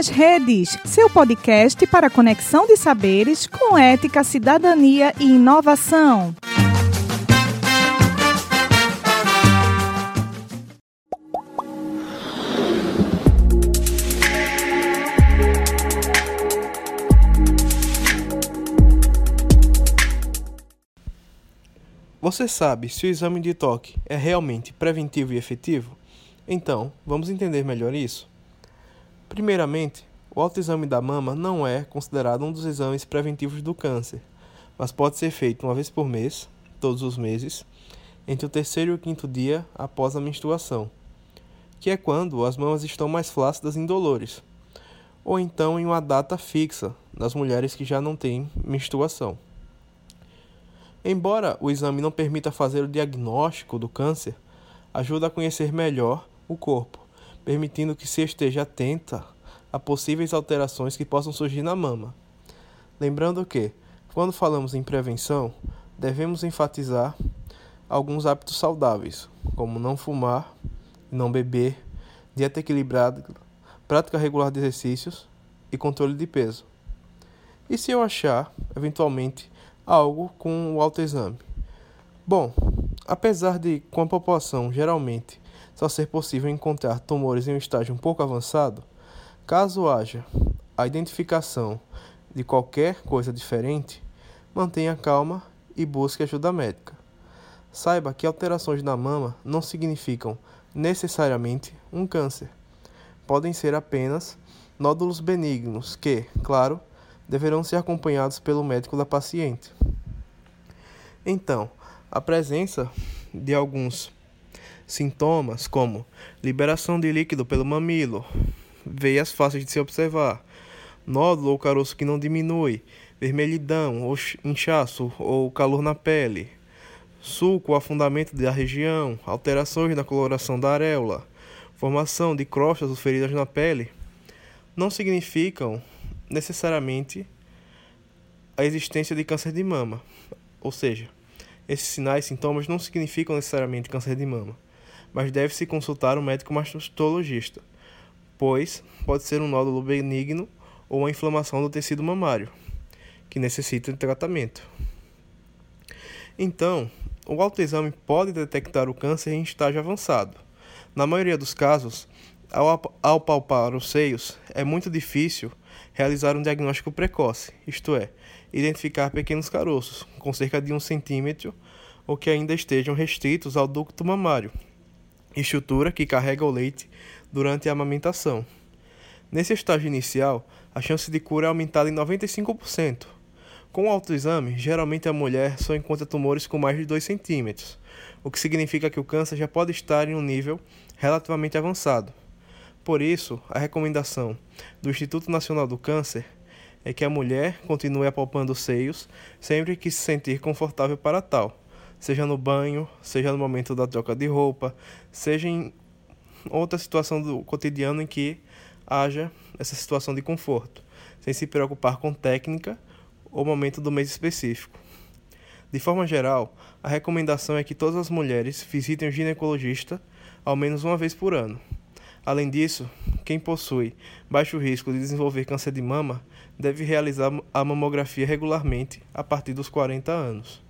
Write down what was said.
nas Redes, seu podcast para conexão de saberes com ética, cidadania e inovação. Você sabe se o exame de toque é realmente preventivo e efetivo? Então, vamos entender melhor isso. Primeiramente, o autoexame da mama não é considerado um dos exames preventivos do câncer, mas pode ser feito uma vez por mês, todos os meses, entre o terceiro e o quinto dia após a menstruação, que é quando as mamas estão mais flácidas e indolores, ou então em uma data fixa nas mulheres que já não têm menstruação. Embora o exame não permita fazer o diagnóstico do câncer, ajuda a conhecer melhor o corpo, permitindo que se esteja atenta a possíveis alterações que possam surgir na mama. Lembrando que, quando falamos em prevenção, devemos enfatizar alguns hábitos saudáveis, como não fumar, não beber, dieta equilibrada, prática regular de exercícios e controle de peso. E se eu achar, eventualmente, algo com o autoexame. Bom, apesar de com a população geralmente só ser possível encontrar tumores em um estágio um pouco avançado, caso haja a identificação de qualquer coisa diferente, mantenha calma e busque ajuda médica. Saiba que alterações na mama não significam necessariamente um câncer. Podem ser apenas nódulos benignos que, claro, deverão ser acompanhados pelo médico da paciente. Então, a presença de alguns sintomas, como liberação de líquido pelo mamilo, veias fáceis de se observar, nódulo ou caroço que não diminui, vermelhidão ou inchaço ou calor na pele, sulco ou afundamento da região, alterações na coloração da areola, formação de crostas ou feridas na pele, não significam necessariamente a existência de câncer de mama. Ou seja, esses sinais e sintomas não significam necessariamente câncer de mama, mas deve-se consultar um médico mastologista, pois pode ser um nódulo benigno ou uma inflamação do tecido mamário, que necessita de tratamento. Então, o autoexame pode detectar o câncer em estágio avançado. Na maioria dos casos, ao, ao palpar os seios, é muito difícil realizar um diagnóstico precoce, isto é, identificar pequenos caroços com cerca de um centímetro ou que ainda estejam restritos ao ducto mamário, estrutura que carrega o leite durante a amamentação. Nesse estágio inicial, a chance de cura é aumentada em 95%. Com o autoexame, geralmente a mulher só encontra tumores com mais de 2 centímetros, o que significa que o câncer já pode estar em um nível relativamente avançado. Por isso, a recomendação do Instituto Nacional do Câncer é que a mulher continue apalpando os seios sempre que se sentir confortável para tal, seja no banho, seja no momento da troca de roupa, seja em outra situação do cotidiano em que haja essa situação de conforto, sem se preocupar com técnica ou momento do mês específico. De forma geral, a recomendação é que todas as mulheres visitem o ginecologista ao menos uma vez por ano. Além disso, quem possui baixo risco de desenvolver câncer de mama deve realizar a mamografia regularmente a partir dos 40 anos.